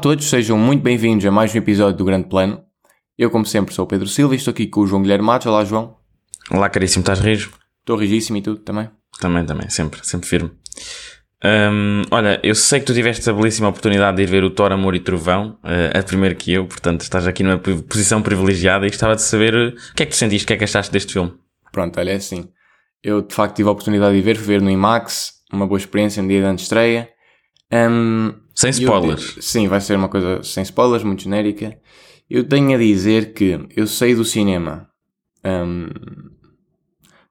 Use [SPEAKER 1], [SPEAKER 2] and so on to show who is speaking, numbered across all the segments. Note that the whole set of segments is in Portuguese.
[SPEAKER 1] todos, sejam muito bem-vindos a mais um episódio do Grande Plano. Eu, como sempre, sou o Pedro Silva e estou aqui com o João Guilherme Matos. Olá, João.
[SPEAKER 2] Olá, caríssimo, estás rijo?
[SPEAKER 1] Estou rigíssimo e tu também?
[SPEAKER 2] Também, também, sempre, sempre firme. Hum, olha, eu sei que tu tiveste a belíssima oportunidade de ir ver o Thor, Amor e Trovão, uh, a primeiro que eu, portanto estás aqui numa posição privilegiada e gostava de saber uh, o que é que tu sentiste, o que é que achaste deste filme?
[SPEAKER 1] Pronto, olha, é assim. Eu de facto tive a oportunidade de ver, ver no IMAX, uma boa experiência no dia de estreia. Um,
[SPEAKER 2] sem spoilers.
[SPEAKER 1] Eu, sim, vai ser uma coisa sem spoilers, muito genérica. Eu tenho a dizer que eu saí do cinema um,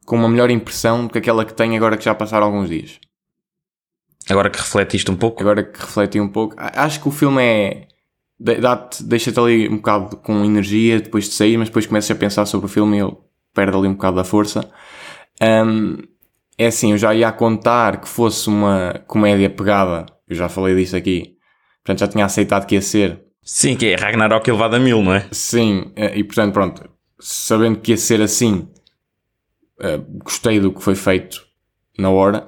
[SPEAKER 1] com uma melhor impressão do que aquela que tenho agora que já passaram alguns dias.
[SPEAKER 2] Agora que refletiste um pouco?
[SPEAKER 1] Agora que refleti um pouco. Acho que o filme é. Deixa-te ali um bocado com energia depois de sair, mas depois começas a pensar sobre o filme e ele perde ali um bocado da força. Um, é assim, eu já ia contar que fosse uma comédia pegada. Eu já falei disso aqui. Portanto, já tinha aceitado que ia ser.
[SPEAKER 2] Sim, que é Ragnarok elevado a mil, não é?
[SPEAKER 1] Sim, e portanto, pronto. Sabendo que ia ser assim, gostei do que foi feito na hora.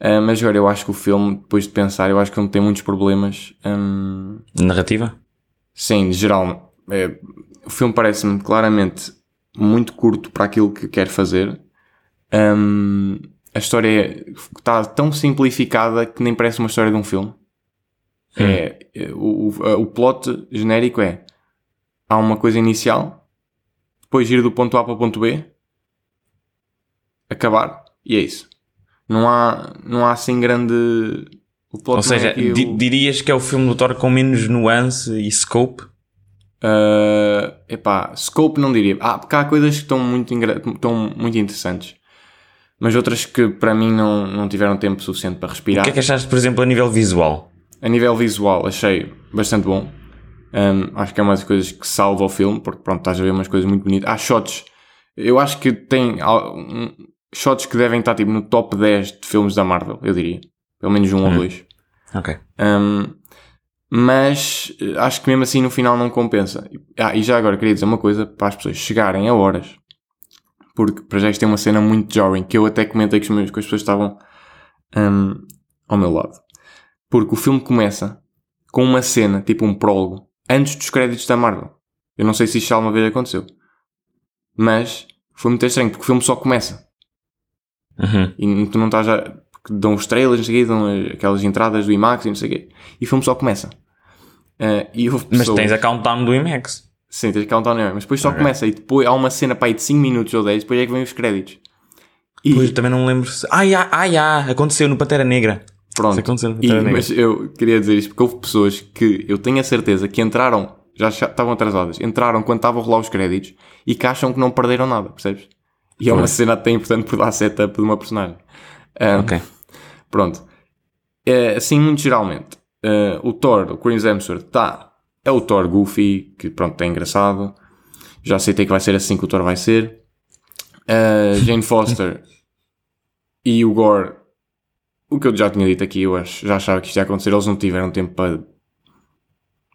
[SPEAKER 1] Uh, mas agora eu acho que o filme, depois de pensar, eu acho que ele tem muitos problemas. Um...
[SPEAKER 2] Narrativa?
[SPEAKER 1] Sim, de geral. É, o filme parece-me claramente muito curto para aquilo que quer fazer. Um, a história está tão simplificada que nem parece uma história de um filme. Hum. É, o, o, o plot genérico é há uma coisa inicial, depois ir do ponto A para o ponto B, acabar, e é isso não há, não há assim grande.
[SPEAKER 2] Ou seja, é eu... dirias que é o filme do Thor com menos nuance e scope?
[SPEAKER 1] Uh, epá, scope não diria. Ah, porque há coisas que estão muito, estão muito interessantes. Mas outras que para mim não, não tiveram tempo suficiente para respirar.
[SPEAKER 2] O que é que achaste, por exemplo, a nível visual?
[SPEAKER 1] A nível visual achei bastante bom. Um, acho que é uma das coisas que salva o filme, porque pronto, estás a ver umas coisas muito bonitas. Há shots. Eu acho que tem shots que devem estar tipo no top 10 de filmes da Marvel, eu diria. Pelo menos um hum. ou dois.
[SPEAKER 2] Ok.
[SPEAKER 1] Um, mas eh, acho que mesmo assim no final não compensa. Ah, e já agora queria dizer uma coisa para as pessoas chegarem a horas. Porque para já isto tem uma cena muito jarring que eu até comentei com, os meus, com as pessoas que estavam um, ao meu lado. Porque o filme começa com uma cena, tipo um prólogo, antes dos créditos da Marvel. Eu não sei se isto já alguma vez aconteceu. Mas foi muito estranho porque o filme só começa.
[SPEAKER 2] Uhum.
[SPEAKER 1] E tu não estás a. Porque dão os trailers, não sei quê, dão aquelas entradas do IMAX e não sei o quê. E o filme só começa. Uh, e.
[SPEAKER 2] Mas tens a countdown do IMAX.
[SPEAKER 1] Sim, tens a countdown do IMAX. Mas depois só okay. começa. E depois há uma cena para aí de 5 minutos ou 10, depois é que vem os créditos.
[SPEAKER 2] E... Pois, também não lembro se. Ai, ai, ai, ai, aconteceu no Pantera Negra.
[SPEAKER 1] Pronto. aconteceu no Pantera e, Negra. Mas eu queria dizer isto porque houve pessoas que eu tenho a certeza que entraram, já estavam atrasadas, entraram quando estavam a rolar os créditos e que acham que não perderam nada, percebes? E é uma cena até importante por dar setup de uma personagem.
[SPEAKER 2] Um, ok.
[SPEAKER 1] Pronto. É, assim, muito geralmente, uh, o Thor, o Chris Hemsworth, tá, é o Thor goofy, que pronto, é engraçado. Já aceitei que vai ser assim que o Thor vai ser. Uh, Jane Foster e o Gore, o que eu já tinha dito aqui, eu acho, já achava que isto ia acontecer, eles não tiveram tempo para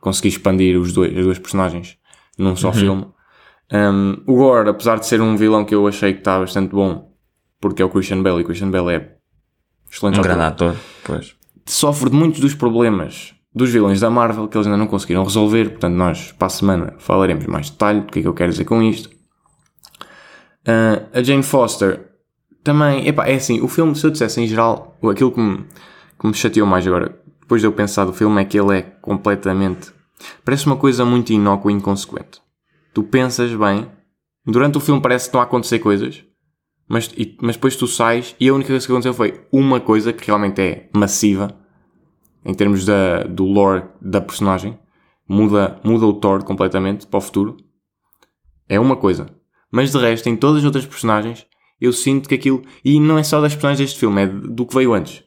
[SPEAKER 1] conseguir expandir os dois, as duas personagens num só uhum. filme. Um, o Gore, apesar de ser um vilão que eu achei que está bastante bom, porque é o Christian Bale, e Christian Bale é
[SPEAKER 2] excelente um grande ator, pois.
[SPEAKER 1] Sofre de muitos dos problemas dos vilões da Marvel que eles ainda não conseguiram resolver, portanto nós para a semana falaremos mais detalhe do que é que eu quero dizer com isto. Uh, a Jane Foster também, epá, é assim, o filme, se eu dissesse em geral, aquilo que me, que me chateou mais agora, depois de eu pensar do filme, é que ele é completamente, parece uma coisa muito inócua e inconsequente tu pensas bem, durante o filme parece que estão a acontecer coisas, mas, e, mas depois tu sais e a única coisa que aconteceu foi uma coisa que realmente é massiva em termos da, do lore da personagem. Muda, muda o Thor completamente para o futuro. É uma coisa. Mas de resto, em todas as outras personagens, eu sinto que aquilo. E não é só das personagens deste filme, é do que veio antes.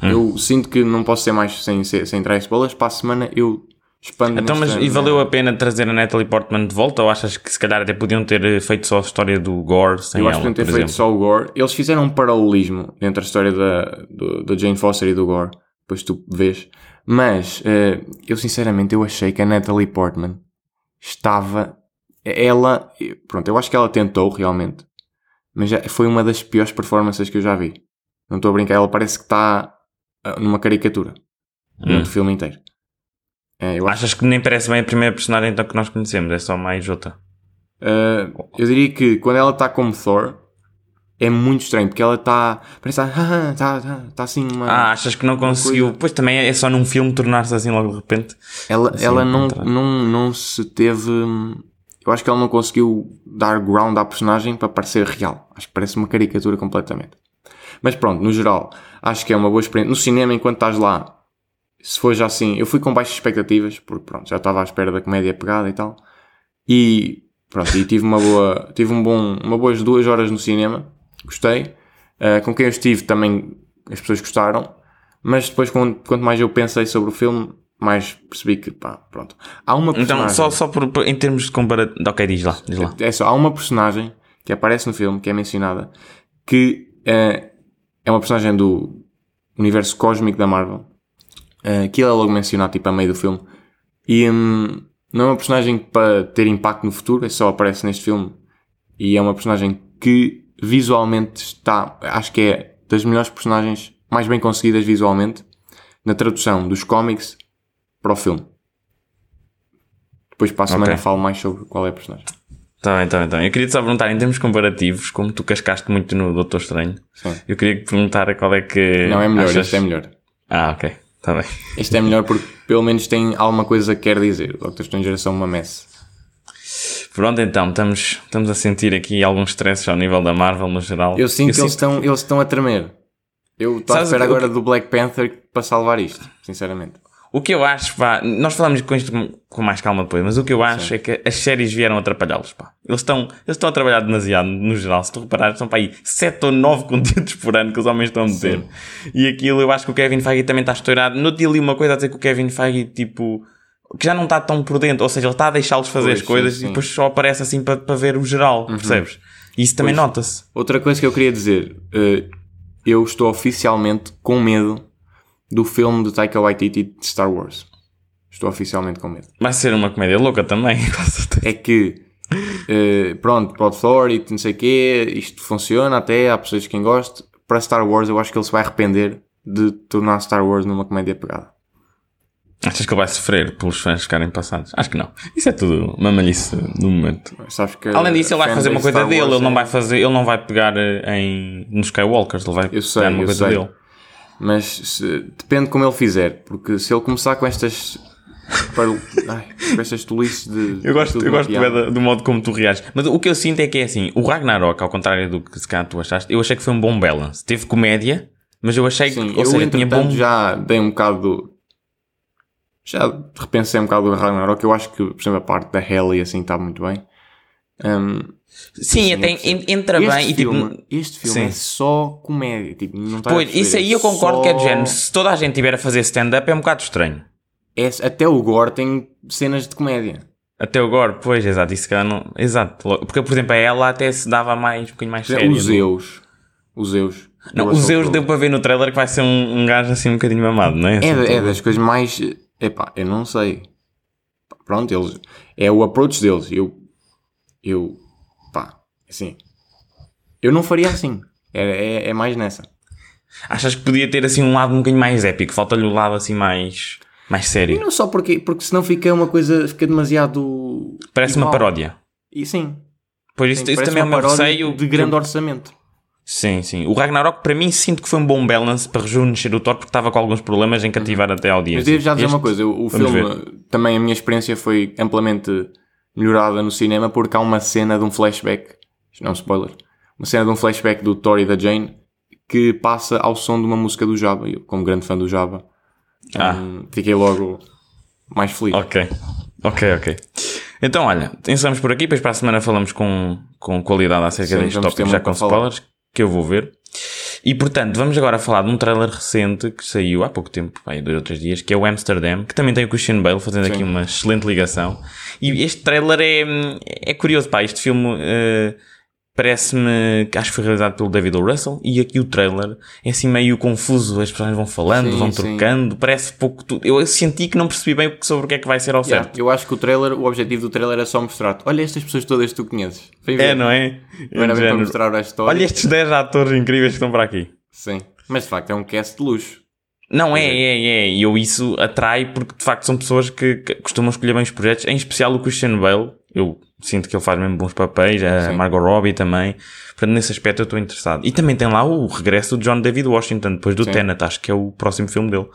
[SPEAKER 1] Hum. Eu sinto que não posso ser mais sem, sem, entrar spoilers. Para a semana eu
[SPEAKER 2] expande Então, mas e valeu a pena trazer a Natalie Portman de volta ou achas que se calhar até podiam ter feito só a história do Gore sem
[SPEAKER 1] Eu acho
[SPEAKER 2] que
[SPEAKER 1] podiam ter feito
[SPEAKER 2] exemplo.
[SPEAKER 1] só o Gore. Eles fizeram um paralelismo entre a história da, do, da Jane Foster e do Gore. Depois tu vês. Mas, uh, eu sinceramente, eu achei que a Natalie Portman estava... Ela... Pronto, eu acho que ela tentou realmente. Mas já foi uma das piores performances que eu já vi. Não estou a brincar. Ela parece que está eh, numa caricatura. Hum. No filme inteiro. É, eu, acho,
[SPEAKER 2] Achas que nem parece bem a primeira personagem então que nós conhecemos, é só mais outra.
[SPEAKER 1] uh, eu diria que quando ela está como Thor, é muito estranho, porque ela está. Parece está. Está tá, tá assim uma.
[SPEAKER 2] Ah, achas que não conseguiu.
[SPEAKER 1] coisa-
[SPEAKER 2] Pois também é só num filme tornar-se assim logo de repente.
[SPEAKER 1] ela
[SPEAKER 2] assim,
[SPEAKER 1] ela não,
[SPEAKER 2] contrário.
[SPEAKER 1] não, não se teve. Eu acho que ela não conseguiu dar ground à personagem para parecer real. Acho que parece uma caricatura completamente. Mas pronto, no geral, acho que é uma boa experiência. No cinema, enquanto estás lá, se for já assim, eu fui com baixas expectativas, porque pronto, já estava à espera da comédia pegada e tal. E pronto, e tive uma boa, tive um bom, uma boas duas horas no cinema, gostei. Uh, com quem eu estive também as pessoas gostaram, mas depois quanto, quanto mais eu pensei sobre o filme, mais percebi que pá, pronto. Há uma personagem.
[SPEAKER 2] Então, só, só por, em termos de comparação. Ok, diz lá, diz lá.
[SPEAKER 1] É só, há uma personagem que aparece no filme, que é mencionada, que eh, é uma personagem do universo cósmico da Marvel, eh, que ele é logo mencionado tipo a meio do filme, e hum, não é uma personagem para ter impacto no futuro, é só aparece neste filme, e é uma personagem que visualmente está, acho que é das melhores personagens mais bem conseguidas visualmente, na tradução dos cómics para o filme. Depois para a semana
[SPEAKER 2] Ok.
[SPEAKER 1] falo mais sobre qual é a personagem.
[SPEAKER 2] Bem, tá bem. Eu queria te só perguntar, em termos comparativos, como tu cascaste muito no Doutor Estranho,
[SPEAKER 1] Sim.
[SPEAKER 2] eu queria te perguntar qual é que.
[SPEAKER 1] Não, é melhor,
[SPEAKER 2] achas-
[SPEAKER 1] este é melhor.
[SPEAKER 2] Ah, ok, tá bem.
[SPEAKER 1] Este é melhor porque pelo menos tem alguma coisa que quer dizer. O Doctor Strange era só uma mess.
[SPEAKER 2] Pronto, então, estamos, estamos a sentir aqui alguns stresses ao nível da Marvel no geral.
[SPEAKER 1] Eu sinto que eles estão, eles estão a tremer. Eu estou à espera
[SPEAKER 2] o que-
[SPEAKER 1] agora do Black Panther para salvar isto, sinceramente.
[SPEAKER 2] O que eu acho, pá, nós falamos com isto com, mais calma depois, mas o que eu acho é que as séries vieram atrapalhá-los, pá. Eles estão, eles estão a trabalhar demasiado no geral. Se tu reparares, são para aí 7 ou 9 conteúdos por ano que os homens estão a meter. E aquilo eu acho que o Kevin Feige também está estourado. No dia li uma coisa a dizer que o Kevin Feige, tipo, que já não está tão por dentro, ou seja, ele está a deixá-los fazer
[SPEAKER 1] Pois,
[SPEAKER 2] as coisas
[SPEAKER 1] sim,
[SPEAKER 2] e
[SPEAKER 1] sim.
[SPEAKER 2] depois só aparece assim para, para ver o geral, percebes? E isso também nota-se.
[SPEAKER 1] Outra coisa que eu queria dizer. eh, eu estou oficialmente com medo do filme do Taika Waititi de Star Wars. Estou oficialmente com medo.
[SPEAKER 2] Vai ser uma comédia louca também, com certeza.
[SPEAKER 1] É que, eh, pronto, o Thor e não sei o quê, isto funciona até, há pessoas que goste. Para Star Wars, eu acho que ele se vai arrepender de tornar Star Wars numa comédia pegada.
[SPEAKER 2] Achas que ele vai sofrer pelos fãs ficarem passados? Acho que não. Isso é tudo mamalhice do momento. Além disso, ele vai fazer uma coisa
[SPEAKER 1] Star
[SPEAKER 2] dele,
[SPEAKER 1] Wars
[SPEAKER 2] ele não
[SPEAKER 1] é-
[SPEAKER 2] vai fazer, ele não vai pegar eh, em nos Skywalkers, ele vai
[SPEAKER 1] Eu sei,
[SPEAKER 2] pegar uma coisa
[SPEAKER 1] sei.
[SPEAKER 2] dele.
[SPEAKER 1] Mas se- depende como ele fizer, porque se ele começar com estas. para- ai, com estas tolices de.
[SPEAKER 2] Eu gosto, eu gosto da- do modo como tu reages. Mas o que eu sinto é que é assim, o Ragnarok, ao contrário do que se calhar tu achaste, eu achei que foi um bom balance. Teve comédia, mas eu achei
[SPEAKER 1] Sim,
[SPEAKER 2] que, ou
[SPEAKER 1] eu
[SPEAKER 2] seja, tinha bom...
[SPEAKER 1] já dei um bocado do. Já repensei um bocado do Ragnarok. Eu acho que, por exemplo, a parte da Heli assim está muito bem. Um,
[SPEAKER 2] Sim, até en- entra
[SPEAKER 1] este
[SPEAKER 2] bem e tipo...
[SPEAKER 1] filme, este filme
[SPEAKER 2] Sim.
[SPEAKER 1] é só comédia. Tipo, não está
[SPEAKER 2] Pois, isso aí
[SPEAKER 1] é
[SPEAKER 2] eu concordo que é de
[SPEAKER 1] só-
[SPEAKER 2] género. Se toda a gente tiver a fazer stand-up é um bocado estranho.
[SPEAKER 1] é- até o Gore tem cenas de comédia.
[SPEAKER 2] Até agora, pois, exato, isso calhar não... Exato, porque por exemplo a ela até se dava mais, um bocadinho mais séria.
[SPEAKER 1] Os Zeus. Os Zeus.
[SPEAKER 2] Não, o
[SPEAKER 1] sou
[SPEAKER 2] Zeus deu para ver no trailer que vai ser um, um gajo assim um bocadinho mamado, não é?
[SPEAKER 1] É,
[SPEAKER 2] Assim,
[SPEAKER 1] é
[SPEAKER 2] todo-
[SPEAKER 1] das coisas mais. Epá, eu não sei. Pronto, eles. É o approach deles. Eu. Eu. Pá, assim. Eu não faria assim. É, é, é mais nessa.
[SPEAKER 2] Achas que podia ter assim um lado um bocadinho mais épico? Falta-lhe o lado assim mais, mais
[SPEAKER 1] E
[SPEAKER 2] sério.
[SPEAKER 1] não só porque, porque senão fica uma coisa. Fica demasiado.
[SPEAKER 2] Parece uma
[SPEAKER 1] igual.
[SPEAKER 2] paródia.
[SPEAKER 1] E sim.
[SPEAKER 2] Pois isso,
[SPEAKER 1] sim,
[SPEAKER 2] isso também é
[SPEAKER 1] uma paródia
[SPEAKER 2] receio.
[SPEAKER 1] De grande orçamento.
[SPEAKER 2] Sim, sim. O Ragnarok para mim sinto que foi um bom balance para rejuvenescer o Thor porque estava com alguns problemas em cativar até a
[SPEAKER 1] Mas
[SPEAKER 2] audiência.
[SPEAKER 1] devo já dizer
[SPEAKER 2] Este-
[SPEAKER 1] uma coisa. O, o filme. Também a minha experiência foi amplamente melhorada no cinema porque há uma cena de um flashback. Isto não é um spoiler. Uma cena de um flashback do Thor e da Jane que passa ao som de uma música do Java. Eu, como grande fã do Java,
[SPEAKER 2] Ah.
[SPEAKER 1] hum, fiquei logo mais feliz.
[SPEAKER 2] Ok, ok, ok. Então, olha, encerramos por aqui, depois para a semana falamos com, com qualidade acerca
[SPEAKER 1] Sim, ter
[SPEAKER 2] tópicos, já com spoilers, que eu vou ver. E portanto, vamos agora falar de um trailer recente que saiu há pouco tempo, aí dois ou três dias, que é o Amsterdam, que também tem o Christian Bale fazendo
[SPEAKER 1] Sim.
[SPEAKER 2] aqui uma excelente ligação. E este trailer é, é curioso, pá, este filme eh, parece-me que acho que foi realizado pelo David O. Russell e aqui o trailer é assim meio confuso, as pessoas vão falando,
[SPEAKER 1] Sim,
[SPEAKER 2] vão
[SPEAKER 1] sim.
[SPEAKER 2] trocando, parece pouco tudo. Eu senti que não percebi bem sobre o que é que vai ser ao
[SPEAKER 1] Yeah,
[SPEAKER 2] certo.
[SPEAKER 1] eu acho que o trailer, o objetivo do trailer é só mostrar-te. Olha estas pessoas todas que tu conheces.
[SPEAKER 2] É, não é?
[SPEAKER 1] Não era bem para mostrar a história.
[SPEAKER 2] Olha estes 10 atores incríveis que estão para aqui.
[SPEAKER 1] Sim. Mas de facto é um cast de luxo.
[SPEAKER 2] Não, é, é, é. E eu isso atrai porque de facto são pessoas que, que costumam escolher bem os projetos, em especial o Christian Bale. Eu sinto que ele faz mesmo bons papéis, a
[SPEAKER 1] Sim.
[SPEAKER 2] Margot Robbie também. Portanto, nesse aspecto eu estou interessado. E também tem lá o regresso do John David Washington, depois do
[SPEAKER 1] Sim.
[SPEAKER 2] Tenet, acho que é o próximo filme dele.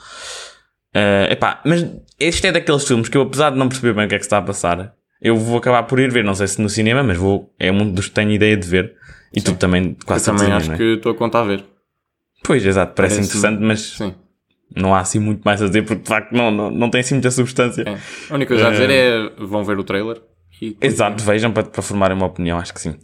[SPEAKER 2] Ah, epá, mas este é daqueles filmes que eu, apesar de não perceber bem o que é que se está a passar, eu vou acabar por ir ver, não sei se no cinema, mas vou, é um dos que tenho ideia de ver. E tu também
[SPEAKER 1] Eu
[SPEAKER 2] quase
[SPEAKER 1] também
[SPEAKER 2] certeza,
[SPEAKER 1] acho
[SPEAKER 2] é?
[SPEAKER 1] que estou a contar a ver.
[SPEAKER 2] Pois, exato, parece,
[SPEAKER 1] Parece-me-
[SPEAKER 2] interessante, mas
[SPEAKER 1] Sim.
[SPEAKER 2] não há assim muito mais a dizer porque de facto não, não, não tem assim muita substância.
[SPEAKER 1] É. A única coisa a dizer é vão ver o trailer e
[SPEAKER 2] Exato, vejam para, para formarem uma opinião, acho que sim.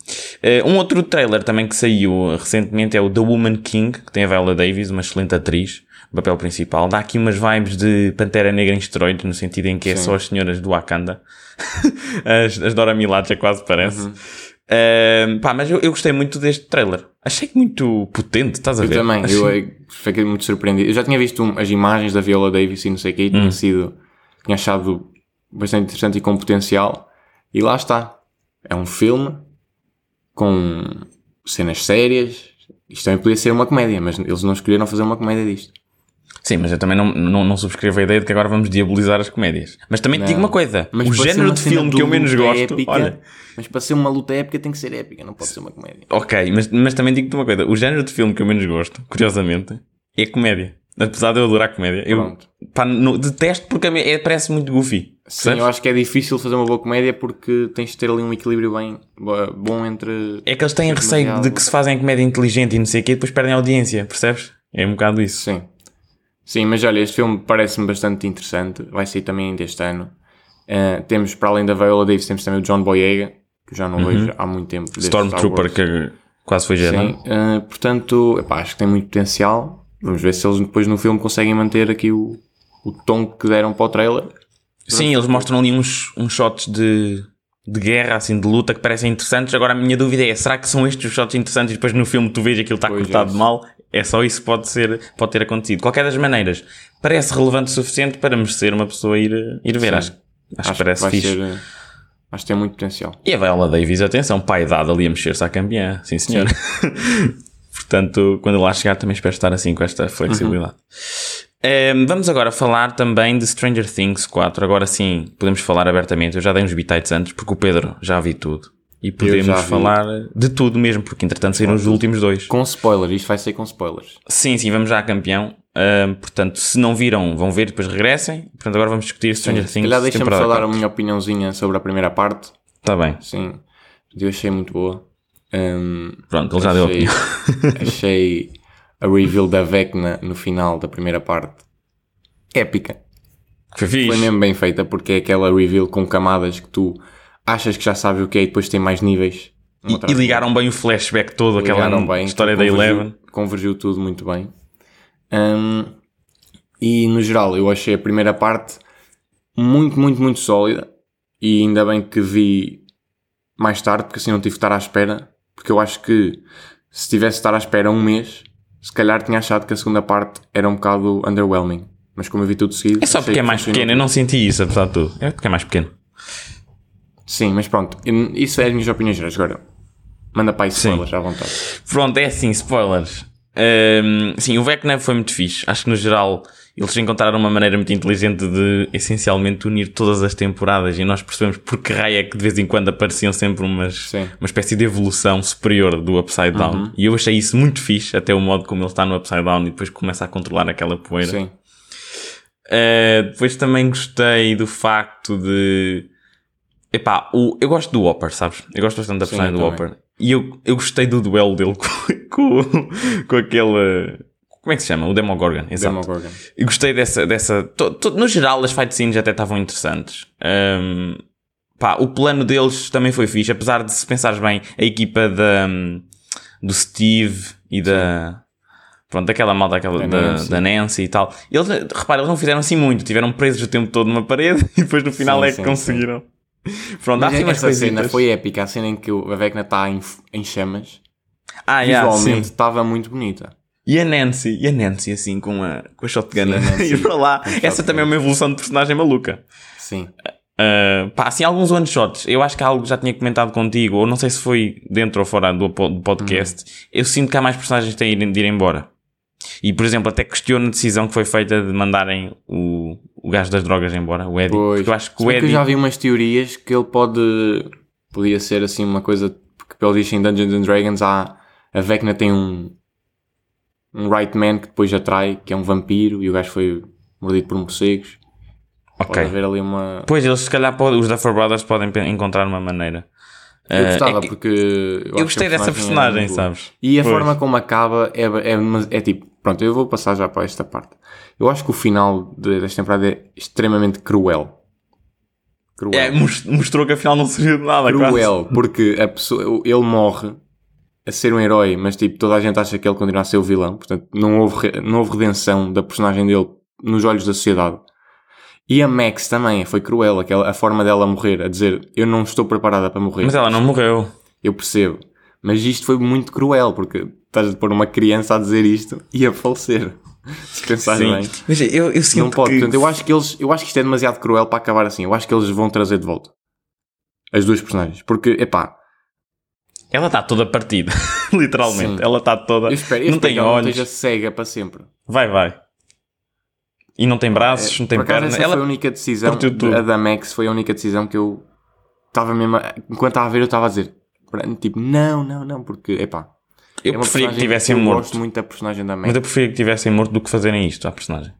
[SPEAKER 2] Eh, um outro trailer também que saiu recentemente é o The Woman King, que tem a Viola Davis, uma excelente atriz, no papel principal. Dá aqui umas vibes de Pantera Negra em esteroides, no sentido em que é
[SPEAKER 1] Sim.
[SPEAKER 2] só as senhoras do Wakanda. as, as Dora Milaje quase parece.
[SPEAKER 1] Uhum.
[SPEAKER 2] Eh, pá, mas eu, eu gostei muito deste trailer. Achei muito potente, estás a
[SPEAKER 1] Eu
[SPEAKER 2] ver?
[SPEAKER 1] também,
[SPEAKER 2] Achei-
[SPEAKER 1] eu eh, fiquei muito surpreendido. Eu já tinha visto um- as imagens da Viola Davis e não sei o que, e tinha
[SPEAKER 2] Hum.
[SPEAKER 1] sido, tinha achado bastante interessante e com potencial. E lá está. É um filme com cenas sérias. Isto também podia ser uma comédia, mas eles não escolheram fazer uma comédia disto.
[SPEAKER 2] Sim, mas eu também não, não, não subscrevo a ideia de que agora vamos diabolizar as comédias. Mas também te digo
[SPEAKER 1] Não.
[SPEAKER 2] uma coisa:
[SPEAKER 1] Mas
[SPEAKER 2] o género de filme que eu menos
[SPEAKER 1] luta
[SPEAKER 2] gosto.
[SPEAKER 1] épica-
[SPEAKER 2] Olha,
[SPEAKER 1] Mas para ser uma luta épica tem que ser épica, não pode ser uma comédia.
[SPEAKER 2] ok, mas, mas também digo-te uma coisa: o género de filme que eu menos gosto, curiosamente, é comédia. Apesar de eu adorar comédia, eu pá, no- detesto porque é, parece muito goofy.
[SPEAKER 1] Sim,
[SPEAKER 2] percebes?
[SPEAKER 1] eu acho que é difícil fazer uma boa comédia porque tens de ter ali um equilíbrio bem bo- bom entre.
[SPEAKER 2] É que eles têm receio de
[SPEAKER 1] demasiado-
[SPEAKER 2] que se fazem comédia inteligente e não sei o quê, e depois perdem a audiência, percebes? É um bocado isso.
[SPEAKER 1] Sim. Sim, mas olha, este filme parece-me bastante interessante. Vai sair também ainda este ano. Uh, temos, para além da Viola Davis, temos também o John Boyega, que já não vejo há muito tempo.
[SPEAKER 2] Uhum. Stormtrooper, que quase foi já,
[SPEAKER 1] Sim, uh, portanto, epá, acho que tem muito potencial. Vamos ver se eles depois no filme conseguem manter aqui o, o tom que deram para o trailer.
[SPEAKER 2] Sim, eles mostram ali uns, uns shots de, de guerra, assim, de luta que parecem interessantes. Agora a minha dúvida é, será que são estes os shots interessantes e depois no filme tu vês aquilo está
[SPEAKER 1] Pois é
[SPEAKER 2] cortado
[SPEAKER 1] isso.
[SPEAKER 2] mal? É só isso que pode, ser, pode ter acontecido. Qualquer das maneiras, parece relevante o suficiente para merecer uma pessoa ir, ir ver.
[SPEAKER 1] Sim.
[SPEAKER 2] Acho, acho, que parece
[SPEAKER 1] vai
[SPEAKER 2] fixe.
[SPEAKER 1] ser. uh, acho que tem muito potencial.
[SPEAKER 2] E a Viola Davis, atenção, pai dado ali a mexer-se à campeã. Sim, senhor. Portanto, quando lá chegar também espero estar assim com esta flexibilidade. Ehm, vamos agora falar também de Stranger Things 4. Agora sim, podemos falar abertamente. Eu já dei uns bitites antes, porque o Pedro já vi tudo. E podemos falar de tudo mesmo, porque entretanto saíram os últimos dois.
[SPEAKER 1] Com spoilers, isto vai ser com spoilers.
[SPEAKER 2] Sim, sim, vamos já a campeão. Ehm, portanto, se não viram, vão ver depois regressem. Portanto, agora vamos discutir Stranger
[SPEAKER 1] Se
[SPEAKER 2] Things.
[SPEAKER 1] calhar deixa-me dar a minha opiniãozinha sobre a primeira parte.
[SPEAKER 2] Tá bem.
[SPEAKER 1] Sim, eu achei muito boa. Um,
[SPEAKER 2] Pronto, ele já deu a
[SPEAKER 1] achei,
[SPEAKER 2] opinião.
[SPEAKER 1] achei a reveal da Vecna no final da primeira parte épica.
[SPEAKER 2] Foi.
[SPEAKER 1] Foi mesmo bem feita porque é aquela reveal com camadas que tu achas que já sabes o que é e depois tem mais níveis.
[SPEAKER 2] E, e ligaram bem o flashback todo.
[SPEAKER 1] Ligaram
[SPEAKER 2] aquela
[SPEAKER 1] bem,
[SPEAKER 2] história da Eleven.
[SPEAKER 1] Convergiu tudo muito bem. Um, e no geral, eu achei a primeira parte muito, muito, muito sólida. E ainda bem que vi mais tarde, porque assim não tive que estar à espera. Porque eu acho que se tivesse de estar à espera um mês, se calhar tinha achado que a segunda parte era um bocado underwhelming. Mas como eu vi tudo seguido.
[SPEAKER 2] É só porque é mais
[SPEAKER 1] funcionou
[SPEAKER 2] pequeno, eu não senti isso, apesar de tudo. É porque é mais pequeno.
[SPEAKER 1] Sim, mas pronto, isso é as minhas opiniões gerais. Agora, manda para aí spoilers à vontade.
[SPEAKER 2] Pronto, é assim, spoilers. Ahm, sim, o Vecna foi muito fixe. Acho que no geral eles encontraram uma maneira muito inteligente de essencialmente unir todas as temporadas e nós percebemos por que raio é que de vez em quando apareciam sempre umas,
[SPEAKER 1] Sim.
[SPEAKER 2] uma espécie de evolução superior do Upside Down. E eu achei isso muito fixe, até o modo como ele está no Upside Down e depois começa a controlar aquela poeira.
[SPEAKER 1] Sim,
[SPEAKER 2] Uh, depois também gostei do facto de. Epá, o, eu gosto do Whopper, sabes? Eu gosto bastante da
[SPEAKER 1] Sim,
[SPEAKER 2] personagem do
[SPEAKER 1] eu
[SPEAKER 2] Whopper. E eu, eu gostei do duelo dele com, com, com aquele. Como é que se chama? O Demogorgon. Exato.
[SPEAKER 1] Demogorgon.
[SPEAKER 2] E gostei dessa. dessa to- to- no geral, as fight scenes até estavam interessantes. Um, pá, o plano deles também foi fixe, apesar de, se pensares bem, a equipa da, do Steve e da. Pronto, daquela malta daquela,
[SPEAKER 1] Da
[SPEAKER 2] da,
[SPEAKER 1] Nancy.
[SPEAKER 2] da Nancy e tal. Eles, repara, eles não fizeram assim muito, tiveram presos o tempo todo numa parede e depois no final
[SPEAKER 1] Sim,
[SPEAKER 2] é que
[SPEAKER 1] sim,
[SPEAKER 2] conseguiram. Pronto, há assim umas
[SPEAKER 1] essa cena foi épica, a cena em que a Vecna está em, em chamas.
[SPEAKER 2] Ah, yeah,
[SPEAKER 1] Visualmente estava muito bonita.
[SPEAKER 2] E a Nancy, e a Nancy assim com a, com a shotgun
[SPEAKER 1] Sim, a Nancy
[SPEAKER 2] ir para lá. Essa também é uma evolução de personagem maluca.
[SPEAKER 1] Sim.
[SPEAKER 2] Uh, pá, assim, alguns one shots. Eu acho que há algo que já tinha comentado contigo, ou não sei se foi dentro ou fora do, do podcast.
[SPEAKER 1] Uhum.
[SPEAKER 2] Eu sinto que há mais personagens que têm de ir embora. E, por exemplo, até questiono a decisão que foi feita de mandarem o, o gajo das drogas embora, o Eddie.
[SPEAKER 1] Pois.
[SPEAKER 2] Porque eu acho que o Eddie.
[SPEAKER 1] eu já vi umas teorias que ele pode. Podia ser assim uma coisa. Porque pelo visto em Dungeons and Dragons há. A Vecna tem um. Um right man que depois atrai, que é um vampiro, e o gajo foi mordido por morcegos. Pode
[SPEAKER 2] Ok.
[SPEAKER 1] haver ali uma.
[SPEAKER 2] Pois, eles se calhar podem- os Duffer Brothers podem encontrar uma maneira.
[SPEAKER 1] Eu
[SPEAKER 2] Eh,
[SPEAKER 1] gostava,
[SPEAKER 2] é que-
[SPEAKER 1] porque. Eu,
[SPEAKER 2] eu gostei
[SPEAKER 1] a
[SPEAKER 2] dessa personagem,
[SPEAKER 1] boa.
[SPEAKER 2] sabes?
[SPEAKER 1] E a
[SPEAKER 2] Pois.
[SPEAKER 1] forma como acaba é, é, é, é tipo. Pronto, eu vou passar já para esta parte. Eu acho que o final de- desta temporada é extremamente cruel. Cruel.
[SPEAKER 2] É, mos- mostrou que afinal não serviu de nada. quase.
[SPEAKER 1] cruel, porque a pessoa, ele morre a ser um herói, mas tipo, toda a gente acha que ele continua a ser o vilão, portanto, não houve, não houve redenção da personagem dele nos olhos da sociedade. E a Max também foi cruel, aquela, a forma dela morrer, a dizer eu não estou preparada para morrer.
[SPEAKER 2] Mas ela não morreu.
[SPEAKER 1] Eu percebo, mas isto foi muito cruel, porque estás a pôr uma criança a dizer isto e a falecer. Se pensares bem.
[SPEAKER 2] Mas eu, eu sinto
[SPEAKER 1] Não pode,
[SPEAKER 2] que...
[SPEAKER 1] portanto, eu acho que eles, eu acho que isto é demasiado cruel para acabar assim. Eu acho que eles vão trazer de volta as duas personagens, porque epá,
[SPEAKER 2] Ela está toda partida. Literalmente.
[SPEAKER 1] Sim.
[SPEAKER 2] Ela está toda...
[SPEAKER 1] eu espero, eu
[SPEAKER 2] não
[SPEAKER 1] espero
[SPEAKER 2] tem
[SPEAKER 1] que ela não
[SPEAKER 2] olhos.
[SPEAKER 1] esteja cega para sempre.
[SPEAKER 2] Vai, vai. E não tem braços, não tem pernas.
[SPEAKER 1] essa
[SPEAKER 2] Ela...
[SPEAKER 1] foi a única decisão, a da Max foi a única decisão que eu estava mesmo, a- enquanto estava a ver, eu estava a dizer, tipo, não, não, não, porque epá,
[SPEAKER 2] Eu
[SPEAKER 1] é
[SPEAKER 2] preferia que tivessem
[SPEAKER 1] eu
[SPEAKER 2] morto.
[SPEAKER 1] gosto muito da personagem da Max.
[SPEAKER 2] Mas eu preferia que tivessem morto do que fazerem isto à personagem.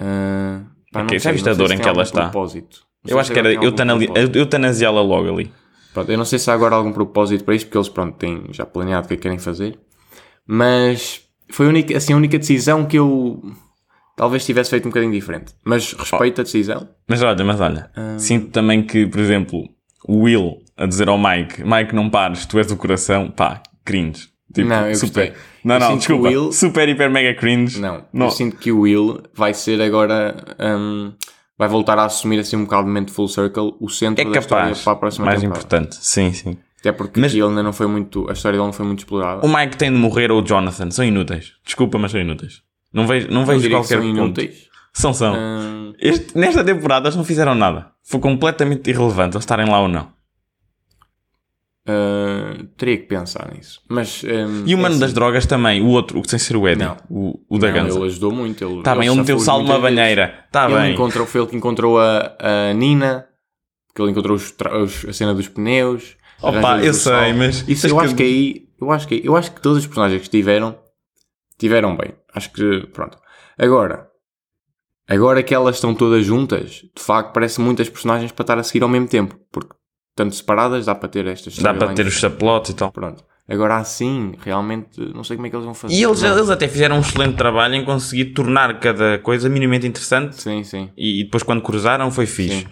[SPEAKER 1] Ah, pá, não
[SPEAKER 2] Ok, já viste a dor em que ela está? Eu acho que era eutanasiá-la logo ali.
[SPEAKER 1] Pronto, eu não sei se há agora algum propósito para isto, porque eles pronto, têm já planeado o que é que querem fazer. Mas foi a única, assim, a única decisão que eu talvez tivesse feito um bocadinho diferente. Mas respeito a decisão.
[SPEAKER 2] Mas olha, mas olha.
[SPEAKER 1] Ah.
[SPEAKER 2] Sinto também que, por exemplo, o Will a dizer ao Mike, Mike não pares, tu és o coração, pá, cringe. Tipo,
[SPEAKER 1] Não, eu
[SPEAKER 2] super.
[SPEAKER 1] gostei.
[SPEAKER 2] Não,
[SPEAKER 1] Eu
[SPEAKER 2] não, desculpa.
[SPEAKER 1] Will-
[SPEAKER 2] Super, hiper, mega cringe.
[SPEAKER 1] Não,
[SPEAKER 2] Não.
[SPEAKER 1] eu sinto que o Will vai ser agora. hum, vai voltar a assumir assim um bocado de mente full circle o centro
[SPEAKER 2] É
[SPEAKER 1] da história
[SPEAKER 2] capaz.
[SPEAKER 1] para a próxima
[SPEAKER 2] Mais
[SPEAKER 1] temporada.
[SPEAKER 2] importante. Sim, sim.
[SPEAKER 1] Até porque
[SPEAKER 2] Mas-
[SPEAKER 1] ele ainda não foi muito. A história dele não foi muito explorada.
[SPEAKER 2] O Mike tem de morrer ou o Jonathan. São inúteis. Desculpa, mas são inúteis. Não vejo, não vejo qualquer
[SPEAKER 1] são
[SPEAKER 2] ponto.
[SPEAKER 1] inúteis.
[SPEAKER 2] São, são.
[SPEAKER 1] Hum,
[SPEAKER 2] Este- nesta temporada eles não fizeram nada. Foi completamente irrelevante eles estarem lá ou não.
[SPEAKER 1] hum, teria que pensar nisso. Mas. hum,
[SPEAKER 2] E o
[SPEAKER 1] é
[SPEAKER 2] mano
[SPEAKER 1] assim.
[SPEAKER 2] das drogas também, o outro, o sem ser o Eddie,
[SPEAKER 1] Não.
[SPEAKER 2] o, o da
[SPEAKER 1] Não,
[SPEAKER 2] Ganza.
[SPEAKER 1] Ele ajudou muito. Ele,
[SPEAKER 2] Tá bem, ele meteu
[SPEAKER 1] safou
[SPEAKER 2] sal numa
[SPEAKER 1] vezes.
[SPEAKER 2] banheira. Tá
[SPEAKER 1] ele
[SPEAKER 2] bem.
[SPEAKER 1] encontrou, foi ele que encontrou a, a Nina, que ele encontrou os os- a cena dos pneus.
[SPEAKER 2] Opa, eu
[SPEAKER 1] o
[SPEAKER 2] sei,
[SPEAKER 1] sal.
[SPEAKER 2] mas-
[SPEAKER 1] Isso eu
[SPEAKER 2] que-
[SPEAKER 1] acho que aí. Eu acho que, eu acho que todos os personagens que tiveram tiveram bem. Acho que. Pronto. Agora. Agora que elas estão todas juntas, de facto, parece muitas personagens para estar a seguir ao mesmo tempo. Porque, tanto separadas, dá para ter estas
[SPEAKER 2] Dá para ter os chaplotes e tal.
[SPEAKER 1] Pronto. Agora assim, realmente, não sei como é que eles vão fazer.
[SPEAKER 2] E eles,
[SPEAKER 1] Não.
[SPEAKER 2] eles até fizeram um excelente trabalho em conseguir tornar cada coisa minimamente interessante.
[SPEAKER 1] Sim, sim.
[SPEAKER 2] E depois quando cruzaram foi fixe.
[SPEAKER 1] Sim.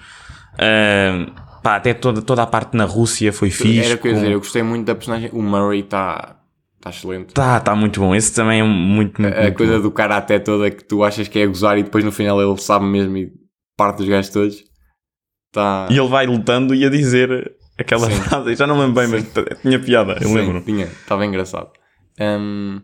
[SPEAKER 2] Ah, pá, até toda, toda a parte na Rússia foi fixe.
[SPEAKER 1] Era o que eu ia
[SPEAKER 2] com-
[SPEAKER 1] dizer, eu gostei muito da personagem. O Murray está tá excelente.
[SPEAKER 2] Tá, tá muito bom. Esse também é muito, muito,
[SPEAKER 1] a
[SPEAKER 2] muito
[SPEAKER 1] coisa
[SPEAKER 2] bom.
[SPEAKER 1] do karaté toda que tu achas que é gozar e depois no final ele sabe mesmo e parte dos gajos todos. Tá.
[SPEAKER 2] E ele vai lutando e a dizer aquela
[SPEAKER 1] Sim.
[SPEAKER 2] frase. Eu Já não lembro bem, mas t- tinha piada, eu
[SPEAKER 1] Sim,
[SPEAKER 2] lembro.
[SPEAKER 1] Tinha, estava engraçado. Hum,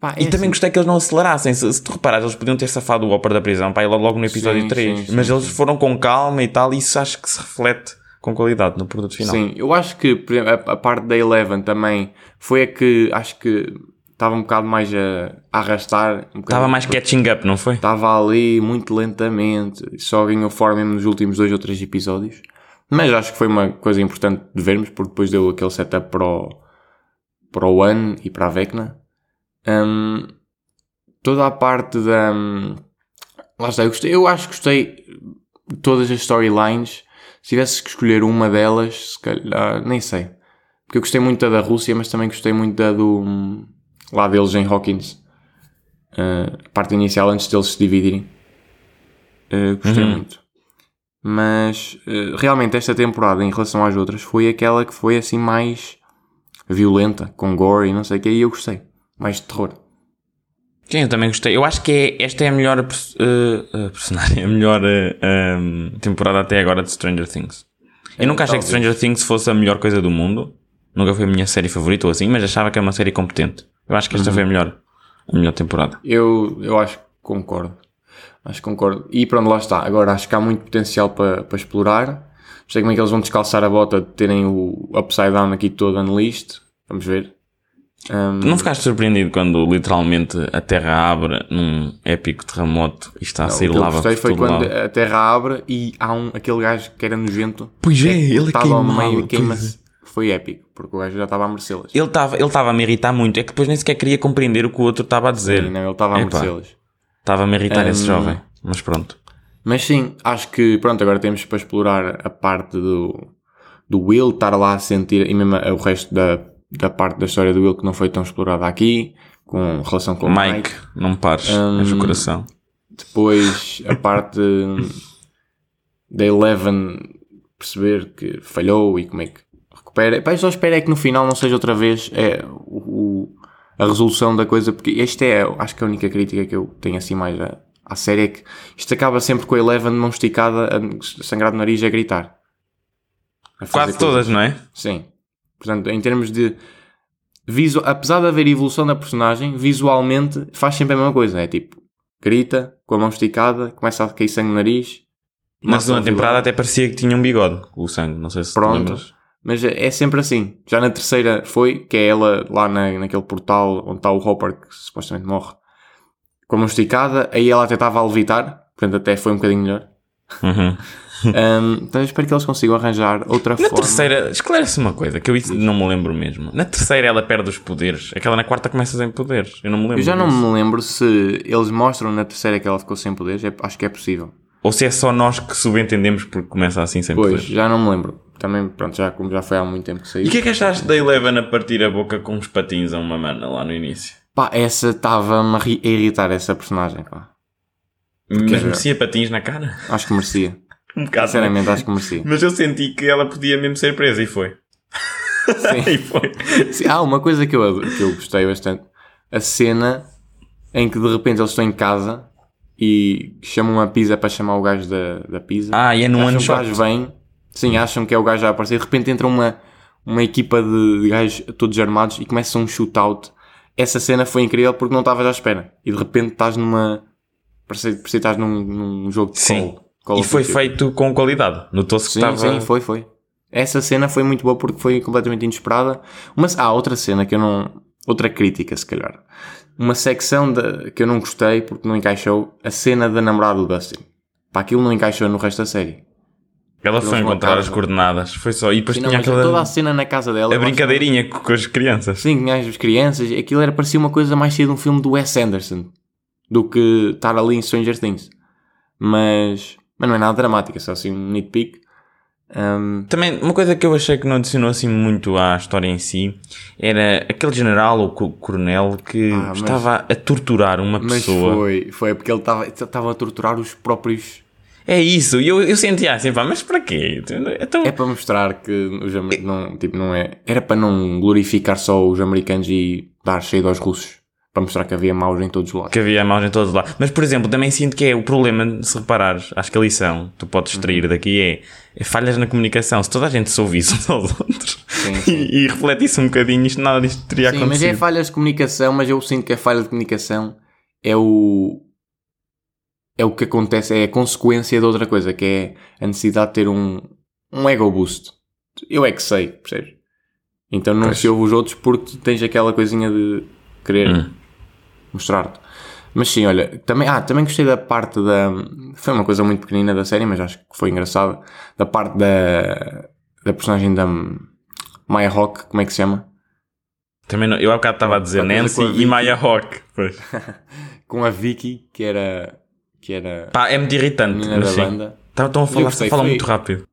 [SPEAKER 1] pá, é
[SPEAKER 2] E também
[SPEAKER 1] assim,
[SPEAKER 2] gostei que eles não acelerassem. Se, se tu reparares, eles podiam ter safado o Hopper da prisão ir logo no episódio
[SPEAKER 1] Sim,
[SPEAKER 2] 3.
[SPEAKER 1] sim, sim,
[SPEAKER 2] mas eles
[SPEAKER 1] sim.
[SPEAKER 2] foram com calma e tal, e isso acho que se reflete com qualidade no produto final.
[SPEAKER 1] Sim, eu acho que exemplo, a, a parte da Eleven também foi a que acho que estava um bocado mais a, a arrastar. Um
[SPEAKER 2] Estava mais catching up, não foi?
[SPEAKER 1] Estava ali muito lentamente, só ganhou forma mesmo nos últimos dois ou três episódios. Mas acho que foi uma coisa importante de vermos, porque depois deu aquele setup para o, para o One e para a Vecna. Hum, toda a parte da. hum, lá está, eu, gostei, eu acho que gostei de todas as storylines. Se tivesse que escolher uma delas, se calhar, nem sei. Porque eu gostei muito da da Rússia, mas também gostei muito da do. hum, lá deles em Hawkins. Uh, a parte inicial antes deles se dividirem. Uh, gostei
[SPEAKER 2] Uhum.
[SPEAKER 1] muito. Mas uh, realmente esta temporada, em relação às outras, foi aquela que foi assim mais violenta, com gore e não sei o que, e eu gostei. Mais de terror.
[SPEAKER 2] Sim, eu também gostei. Eu acho que é- esta é a melhor eh, eh, personagem, a melhor eh, ehm, temporada até agora de Stranger Things. Eu
[SPEAKER 1] É,
[SPEAKER 2] nunca achei que
[SPEAKER 1] talvez.
[SPEAKER 2] Stranger Things fosse a melhor coisa do mundo. Nunca foi a minha série favorita ou assim, mas achava que era uma série competente. Eu acho que
[SPEAKER 1] Uhum.
[SPEAKER 2] esta foi a melhor, a melhor temporada.
[SPEAKER 1] Eu, eu acho que concordo. Acho que concordo. E pronto, lá está. Agora acho que há muito potencial para, para explorar. Não sei como é que eles vão descalçar a bota de terem o Upside Down aqui todo unleashed. Vamos ver. Um,
[SPEAKER 2] Não ficaste surpreendido quando literalmente a Terra abre num épico terremoto e está a
[SPEAKER 1] o
[SPEAKER 2] sair
[SPEAKER 1] que eu
[SPEAKER 2] lava
[SPEAKER 1] gostei foi quando a terra abre e há um, aquele gajo que era nojento.
[SPEAKER 2] Pois é, ele
[SPEAKER 1] estava ao
[SPEAKER 2] queimava,
[SPEAKER 1] meio e queima-se. Foi épico, porque o gajo já estava a merecê-las.
[SPEAKER 2] Ele estava ele estava a me irritar muito, é que depois nem sequer queria compreender o que o outro estava a dizer.
[SPEAKER 1] Sim, não, ele estava a merecê-las.
[SPEAKER 2] Estava a me irritar esse
[SPEAKER 1] Hum.
[SPEAKER 2] jovem, mas pronto.
[SPEAKER 1] Mas sim, acho que pronto, agora temos para explorar a parte do, do Will, estar lá a sentir, e mesmo o resto da, da parte da história do Will que não foi tão explorada aqui, com relação com o
[SPEAKER 2] Mike,
[SPEAKER 1] Mike.
[SPEAKER 2] não pares,
[SPEAKER 1] Hum.
[SPEAKER 2] és o coração.
[SPEAKER 1] Depois a parte da Eleven perceber que falhou e como é que recupera. Pá, só espero é que no final não seja outra vez é, o, o- a resolução da coisa, porque esta é, acho que a única crítica que eu tenho assim mais à, à série é que isto acaba sempre com a Eleven mão esticada, a sangrar do nariz e a gritar. A
[SPEAKER 2] Quase
[SPEAKER 1] coisas.
[SPEAKER 2] todas, não é?
[SPEAKER 1] Sim. Portanto, em termos de. Visu... Apesar de haver evolução da personagem, visualmente faz sempre a mesma coisa. É tipo, grita, com a mão esticada, começa a cair sangue no nariz.
[SPEAKER 2] Na segunda temporada até parecia que tinha um bigode, o sangue, não sei se
[SPEAKER 1] Pronto. Mas é é sempre assim. Já na terceira foi, que é ela lá na, naquele portal onde está o Hopper, que supostamente morre, com a mão esticada. Aí ela até estava a levitar, portanto até foi um bocadinho melhor.
[SPEAKER 2] Uhum.
[SPEAKER 1] Ahm, então eu espero que eles consigam arranjar outra
[SPEAKER 2] Na
[SPEAKER 1] forma.
[SPEAKER 2] terceira, esclarece uma coisa, que eu isso não me lembro mesmo. Na terceira ela perde os poderes, aquela na quarta começa sem poderes. Eu não me lembro.
[SPEAKER 1] Eu já não
[SPEAKER 2] disso.
[SPEAKER 1] me lembro se eles mostram na terceira que ela ficou sem poderes. É- acho que é possível.
[SPEAKER 2] Ou se é só nós que subentendemos porque começa assim sem
[SPEAKER 1] Pois,
[SPEAKER 2] poderes.
[SPEAKER 1] já não me lembro. Também, pronto, já, como já foi há muito tempo que saiu.
[SPEAKER 2] E o que é que achaste da Eleven a partir a boca com uns patins a uma mana lá no início?
[SPEAKER 1] Pá, essa estava-me a ri- a irritar essa personagem, pá.
[SPEAKER 2] Mas
[SPEAKER 1] era-
[SPEAKER 2] merecia patins na cara?
[SPEAKER 1] Acho que merecia.
[SPEAKER 2] Um bocado.
[SPEAKER 1] Sinceramente, acho que merecia.
[SPEAKER 2] Mas eu senti que ela podia mesmo ser presa e foi.
[SPEAKER 1] Sim.
[SPEAKER 2] e foi.
[SPEAKER 1] Sim, há uma coisa que eu, que eu gostei bastante. A cena em que de repente eles estão em casa e chamam a pizza para chamar o gajo da, da pizza.
[SPEAKER 2] Ah, e é num one
[SPEAKER 1] que o
[SPEAKER 2] shot.
[SPEAKER 1] gajo vem. Sim, acham que é o gajo a aparecer. De repente entra uma, uma equipa de, de gajos todos armados e começa um shootout. Essa cena foi incrível porque não estavas à espera. E de repente estás numa. Parecia, parecia que estás num, num jogo de
[SPEAKER 2] Sim.
[SPEAKER 1] Call, Call
[SPEAKER 2] E foi
[SPEAKER 1] Duty.
[SPEAKER 2] feito com qualidade. Notou-se que
[SPEAKER 1] Sim,
[SPEAKER 2] estava.
[SPEAKER 1] sim, foi, foi. Essa cena foi muito boa porque foi completamente inesperada. Mas há outra cena que eu não. Outra crítica, se calhar. Uma secção da, que eu não gostei porque não encaixou. A cena da namorada do Dustin. Pá, aquilo não encaixou no resto da série.
[SPEAKER 2] Ela foi encontrar as coordenadas. Foi só. E depois
[SPEAKER 1] Sim,
[SPEAKER 2] tinha
[SPEAKER 1] mas
[SPEAKER 2] aquela.
[SPEAKER 1] toda a cena na casa dela.
[SPEAKER 2] A brincadeirinha com as crianças.
[SPEAKER 1] Sim, tinha as crianças. Aquilo era, parecia uma coisa mais cheia de um filme do Wes Anderson. Do que estar ali em Stranger Things. Mas. Mas não é nada dramático. É só assim um nitpick. Um,
[SPEAKER 2] Também, uma coisa que eu achei que não adicionou assim muito à história em si era aquele general ou co- coronel que
[SPEAKER 1] Ah, mas-
[SPEAKER 2] estava a torturar uma
[SPEAKER 1] mas
[SPEAKER 2] pessoa.
[SPEAKER 1] foi, foi porque ele estava estava a torturar os próprios
[SPEAKER 2] É isso, e eu, eu sentia assim, pá, mas para quê? Então,
[SPEAKER 1] É para mostrar que os amer- não, tipo, não é. Era para não glorificar só os americanos e dar cheio aos russos. Para mostrar que havia maus em todos os lados.
[SPEAKER 2] que havia maus em todos lá. Mas, por exemplo, também sinto que é o problema, se reparares, acho que a lição que tu podes
[SPEAKER 1] Uhum.
[SPEAKER 2] extrair daqui é, é falhas na comunicação. Se toda a gente soube isso uns aos outros
[SPEAKER 1] Sim, sim.
[SPEAKER 2] e, e refletisse um bocadinho, isto, nada disto teria
[SPEAKER 1] Sim, mas
[SPEAKER 2] acontecido.
[SPEAKER 1] é falhas de comunicação, mas eu sinto que a falha de comunicação é o. É o que acontece, é a consequência de outra coisa, que é a necessidade de ter um, um ego boost. Eu é que sei, percebes? Então não
[SPEAKER 2] Pois.
[SPEAKER 1] se ouve os outros porque tens aquela coisinha de querer
[SPEAKER 2] Hum.
[SPEAKER 1] Mostrar-te. Mas sim, olha, também, ah, também gostei da parte da. Foi uma coisa muito pequenina da série, mas acho que foi engraçada. Da parte da. da personagem da Maya Hawk, como é que se chama?
[SPEAKER 2] Também não, eu há bocado estava a dizer Nancy
[SPEAKER 1] a
[SPEAKER 2] e Maya. Pois.
[SPEAKER 1] Com a Vicky, que era. que era.
[SPEAKER 2] Pá, é muito irritante. Mas sim.
[SPEAKER 1] banda.
[SPEAKER 2] Estão a falar,
[SPEAKER 1] gostei,
[SPEAKER 2] falam
[SPEAKER 1] foi-
[SPEAKER 2] muito rápido.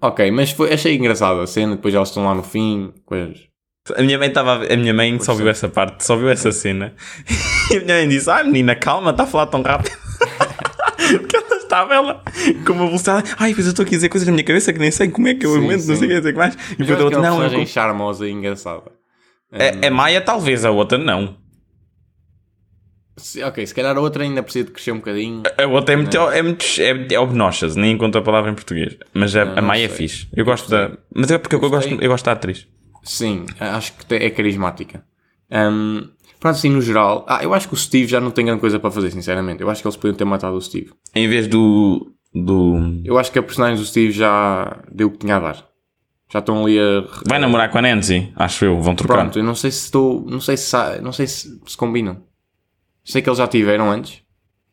[SPEAKER 1] Ok, mas foi, achei engraçada a cena, depois elas estão lá no fim, coisas.
[SPEAKER 2] A minha mãe estava. A minha mãe só viu
[SPEAKER 1] é.
[SPEAKER 2] essa parte, só viu essa cena. E a minha mãe disse: Ai menina, calma, está a falar tão rápido. Porque ela estava ela com uma velocidade. Ai, pois eu estou aqui a dizer coisas na minha cabeça que nem sei como é que eu
[SPEAKER 1] Sim,
[SPEAKER 2] aguento, não
[SPEAKER 1] sim.
[SPEAKER 2] sei o que, não sei o que mais. E
[SPEAKER 1] Mas eu
[SPEAKER 2] depois a
[SPEAKER 1] é
[SPEAKER 2] outra,
[SPEAKER 1] uma
[SPEAKER 2] não, eu
[SPEAKER 1] personagem charmosa e engraçada.
[SPEAKER 2] É, é Maia, talvez, a outra não.
[SPEAKER 1] Se- Ok, se calhar a outra ainda precisa de crescer um bocadinho.
[SPEAKER 2] A outra é muito, é muito é, é obnoxious, nem encontro a palavra em português. Mas a,
[SPEAKER 1] Não,
[SPEAKER 2] a Maia é
[SPEAKER 1] sei.
[SPEAKER 2] fixe. Eu gosto da. Mas é porque eu, gosto,
[SPEAKER 1] Gostei.
[SPEAKER 2] eu gosto da atriz.
[SPEAKER 1] Sim, acho que é carismática. Um, pronto, assim, no geral. Ah, eu acho que o Steve já não tem grande coisa para fazer, sinceramente. Eu acho que eles podiam ter matado o Steve.
[SPEAKER 2] Em vez do. do.
[SPEAKER 1] Eu acho que a personagem do Steve já deu o que tinha a dar. Já estão ali a.
[SPEAKER 2] Vai namorar com a Nancy, acho eu, vão trocar.
[SPEAKER 1] Pronto, eu não sei se estou. Não sei se, não sei se, se combinam. Sei que eles já tiveram antes,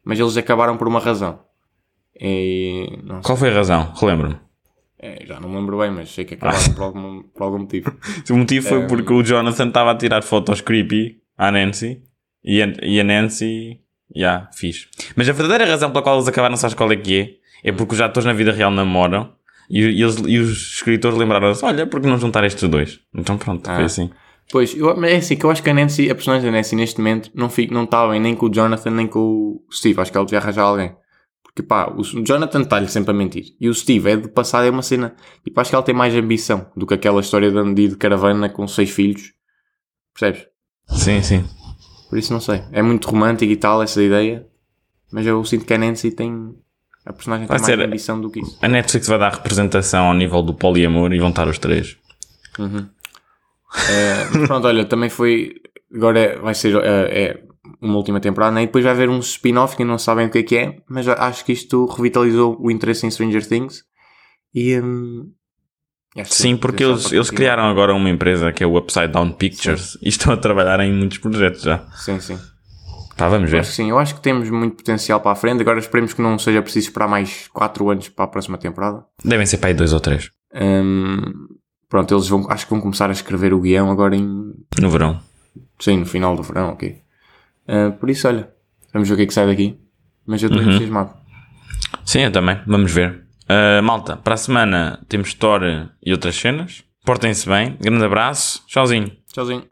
[SPEAKER 1] mas eles acabaram por uma razão. E.
[SPEAKER 2] Qual foi a razão? Relembro-me.
[SPEAKER 1] É, já não me lembro bem, mas sei que acabaram por, algum, por algum motivo.
[SPEAKER 2] O motivo foi porque o Jonathan estava a tirar fotos creepy à Nancy e a, e a Nancy, já, fiz. Mas a verdadeira razão pela qual eles acabaram, sabes qual é que é? É porque os atores na vida real namoram e, e eles, e os escritores lembraram-se: olha, por que não juntar estes dois? Então pronto,
[SPEAKER 1] Ah.
[SPEAKER 2] foi assim.
[SPEAKER 1] Pois, eu, é assim que eu acho que a Nancy, a personagem da Nancy neste momento, não fica, não está bem nem com o Jonathan nem com o Steve. Acho que ela devia arranjar alguém. Porque pá, o Jonathan está-lhe sempre a mentir. E o Steve é de passar, é uma cena. Tipo, acho que ela tem mais ambição do que aquela história de Andy de caravana com seis filhos. Percebes?
[SPEAKER 2] Sim, sim.
[SPEAKER 1] Por isso não sei. É muito romântico e tal, essa ideia. Mas eu sinto que a Nancy tem. A personagem
[SPEAKER 2] Vai
[SPEAKER 1] tem mais ambição do que isso.
[SPEAKER 2] A Netflix vai dar representação ao nível do poliamor e vão estar os três.
[SPEAKER 1] É, mas pronto, olha, também foi. Agora é- vai ser é, é uma última temporada, né? e depois vai haver um spin-off que não sabem o que é que é, mas acho que isto revitalizou o interesse em Stranger Things. E. hum,
[SPEAKER 2] Sim, porque
[SPEAKER 1] deixar
[SPEAKER 2] eles, eles criaram agora uma empresa que é o Upside Down Pictures e estão a trabalhar em muitos projetos já.
[SPEAKER 1] Sim, sim.
[SPEAKER 2] Pá, vamos ver.
[SPEAKER 1] Acho sim, eu acho que temos muito potencial para a frente. Agora esperemos que não seja preciso esperar mais 4 anos para a próxima temporada.
[SPEAKER 2] Devem ser para aí dois ou três
[SPEAKER 1] Hum, pronto, eles vão, acho que vão começar a escrever o guião agora em.
[SPEAKER 2] no verão.
[SPEAKER 1] Sim, no final do verão, ok. Ah, por isso, olha, vamos ver o que é que sai daqui. Mas eu estou
[SPEAKER 2] Uhum.
[SPEAKER 1] entusiasmado.
[SPEAKER 2] Sim, eu também. Vamos ver. Ah, malta, para a semana temos Thor e outras cenas. Portem-se bem. Grande abraço. Tchauzinho.
[SPEAKER 1] Tchauzinho.